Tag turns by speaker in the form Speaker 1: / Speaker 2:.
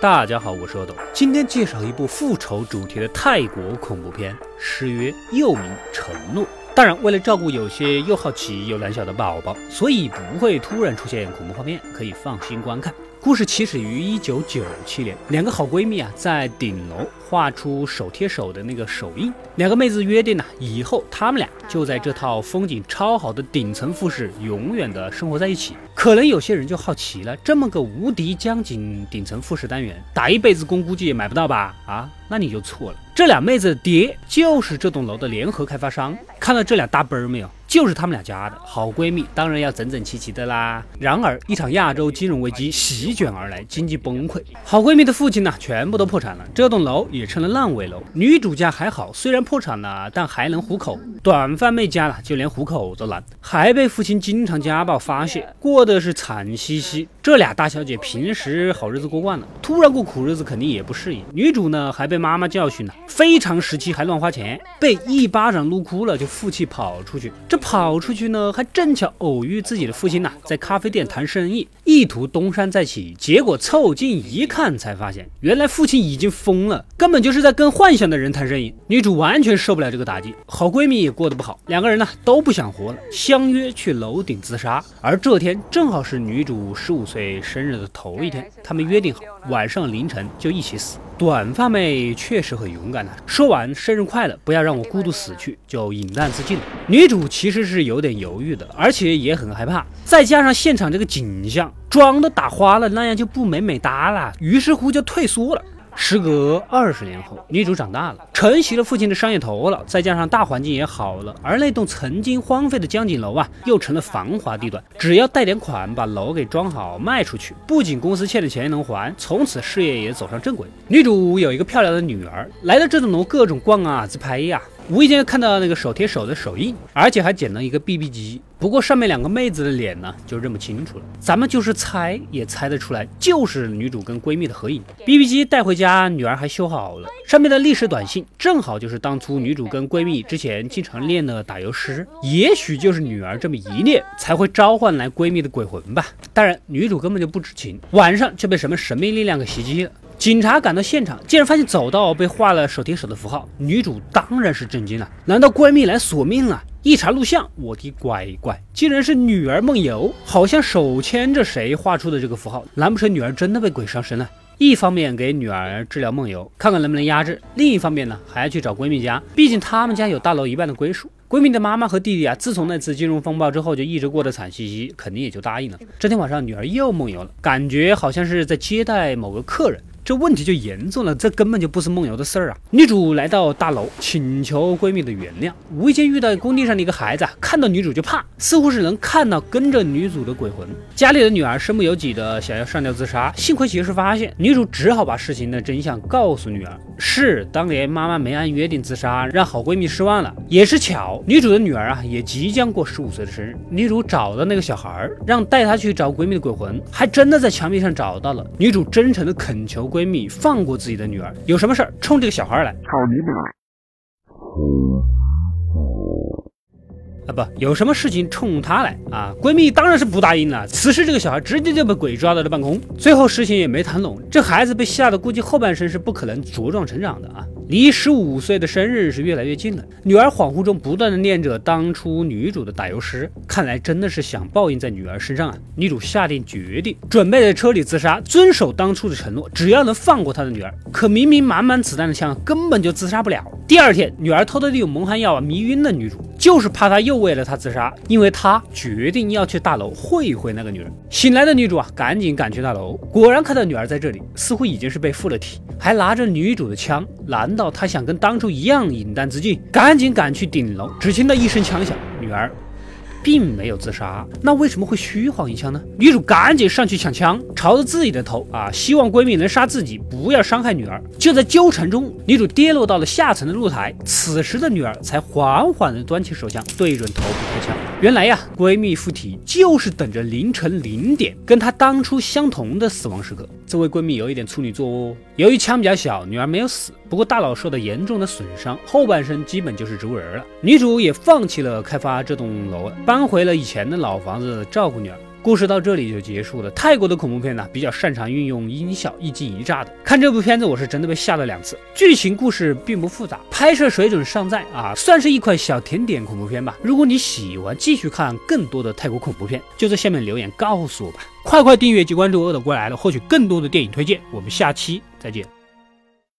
Speaker 1: 大家好，我是阿斗，今天介绍一部复仇主题的泰国恐怖片《诗曰》，又名《承诺》。当然，为了照顾有些又好奇又胆小的宝宝，所以不会突然出现恐怖画面，可以放心观看。故事起始于一九九七年，两个好闺蜜啊，在顶楼画出手贴手的那个手印。两个妹子约定呢，以后她们俩就在这套风景超好的顶层复式永远的生活在一起。可能有些人就好奇了，这么个无敌江景顶层复式单元，打一辈子工估计也买不到吧？啊，那你就错了。这俩妹子的爹就是这栋楼的联合开发商。看到这俩大奔儿没有？就是他们俩家的好闺蜜，当然要整整齐齐的啦。然而，一场亚洲金融危机席卷而来，经济崩溃，好闺蜜的父亲呢，全部都破产了，这栋楼也成了烂尾楼。女主家还好，虽然破产了，但还能糊口。短发妹家呢，就连糊口都难，还被父亲经常家暴发泄，过得是惨兮兮。这俩大小姐平时好日子过惯了，突然过苦日子肯定也不适应。女主呢，还被妈妈教训了，非常时期还乱花钱，被一巴掌撸哭了，就负气跑出去。这跑出去呢，还正巧偶遇自己的父亲呢，在咖啡店谈生意，意图东山再起。结果凑近一看，才发现原来父亲已经疯了，根本就是在跟幻想的人谈生意。女主完全受不了这个打击，好闺蜜也过得不好，两个人呢都不想活了，相约去楼顶自杀。而这天正好是女主十五岁生日的头一天，他们约定好晚上凌晨就一起死。短发妹确实很勇敢的，说完生日快乐，不要让我孤独死去，就饮弹自尽了。女主其实是有点犹豫的，而且也很害怕，再加上现场这个景象，妆都打花了，那样就不美美哒了，于是乎就退缩了。时隔二十年后，女主长大了，承袭了父亲的商业头脑，再加上大环境也好了，而那栋曾经荒废的江景楼啊，又成了繁华地段。只要贷点款，把楼给装好卖出去，不仅公司欠的钱能还，从此事业也走上正轨。女主有一个漂亮的女儿，来到这栋楼各种逛啊、自拍呀。无意间看到那个手贴手的手印，而且还捡了一个 BB 机。不过上面两个妹子的脸呢，就认不清楚了。咱们就是猜也猜得出来，就是女主跟闺蜜的合影。BB 机带回家，女儿还修好了。上面的历史短信正好就是当初女主跟闺蜜之前经常练的打油诗。也许就是女儿这么一练，才会召唤来闺蜜的鬼魂吧。当然，女主根本就不知情，晚上就被什么神秘力量给袭击了。警察赶到现场，竟然发现走道被画了手贴手的符号。女主当然是震惊了，难道闺蜜来索命了？一查录像，我的乖乖，竟然是女儿梦游，好像手牵着谁画出的这个符号。难不成女儿真的被鬼上身了？一方面给女儿治疗梦游，看看能不能压制；另一方面呢，还要去找闺蜜家，毕竟他们家有大楼一半的归属。闺蜜的妈妈和弟弟啊，自从那次金融风暴之后，就一直过得惨兮兮，肯定也就答应了。这天晚上，女儿又梦游了，感觉好像是在接待某个客人。这问题就严重了，这根本就不是梦游的事儿啊！女主来到大楼，请求闺蜜的原谅。无意间遇到工地上的一个孩子，看到女主就怕，似乎是能看到跟着女主的鬼魂。家里的女儿身不由己的想要上吊自杀，幸亏及时发现，女主只好把事情的真相告诉女儿。是当年妈妈没按约定自杀，让好闺蜜失望了。也是巧，女主的女儿啊，也即将过十五岁的生日。女主找到那个小孩，让带她去找闺蜜的鬼魂，还真的在墙壁上找到了。女主真诚的恳求闺。闺蜜放过自己的女儿，有什么事儿冲这个小孩来。啊不，有什么事情冲她来啊？闺蜜当然是不答应了。此时这个小孩直接就被鬼抓到了半空，最后事情也没谈拢，这孩子被吓得估计后半生是不可能茁壮成长的啊。离十五岁的生日是越来越近了，女儿恍惚中不断的念着当初女主的打油诗，看来真的是想报应在女儿身上啊！女主下定决定，准备在车里自杀，遵守当初的承诺，只要能放过她的女儿。可明明满满子弹的枪根本就自杀不了。第二天，女儿偷偷利用蒙汗药啊迷晕了女主，就是怕她又为了她自杀，因为她决定要去大楼会一会那个女人。醒来的女主啊，赶紧赶去大楼，果然看到女儿在这里，似乎已经是被附了体，还拿着女主的枪。难道她想跟当初一样饮弹自尽？赶紧赶去顶楼，只听到一声枪响，女儿。并没有自杀，那为什么会虚晃一枪呢？女主赶紧上去抢枪，朝着自己的头啊，希望闺蜜能杀自己，不要伤害女儿。就在纠缠中，女主跌落到了下层的露台，此时的女儿才缓缓地端起手枪，对准头部开枪。原来呀，闺蜜附体就是等着凌晨零点跟她当初相同的死亡时刻。这位闺蜜有一点处女座哦，由于枪比较小，女儿没有死，不过大脑受到严重的损伤，后半生基本就是植物人了。女主也放弃了开发这栋楼了。搬搬回了以前的老房子照顾女儿。故事到这里就结束了。泰国的恐怖片呢，比较擅长运用音效，一惊一乍的。看这部片子，我是真的被吓了两次。剧情故事并不复杂，拍摄水准尚在啊，算是一款小甜点恐怖片吧。如果你喜欢继续看更多的泰国恐怖片，就在下面留言告诉我吧。快快订阅及关注“恶的过来了”，获取更多的电影推荐。我们下期再见。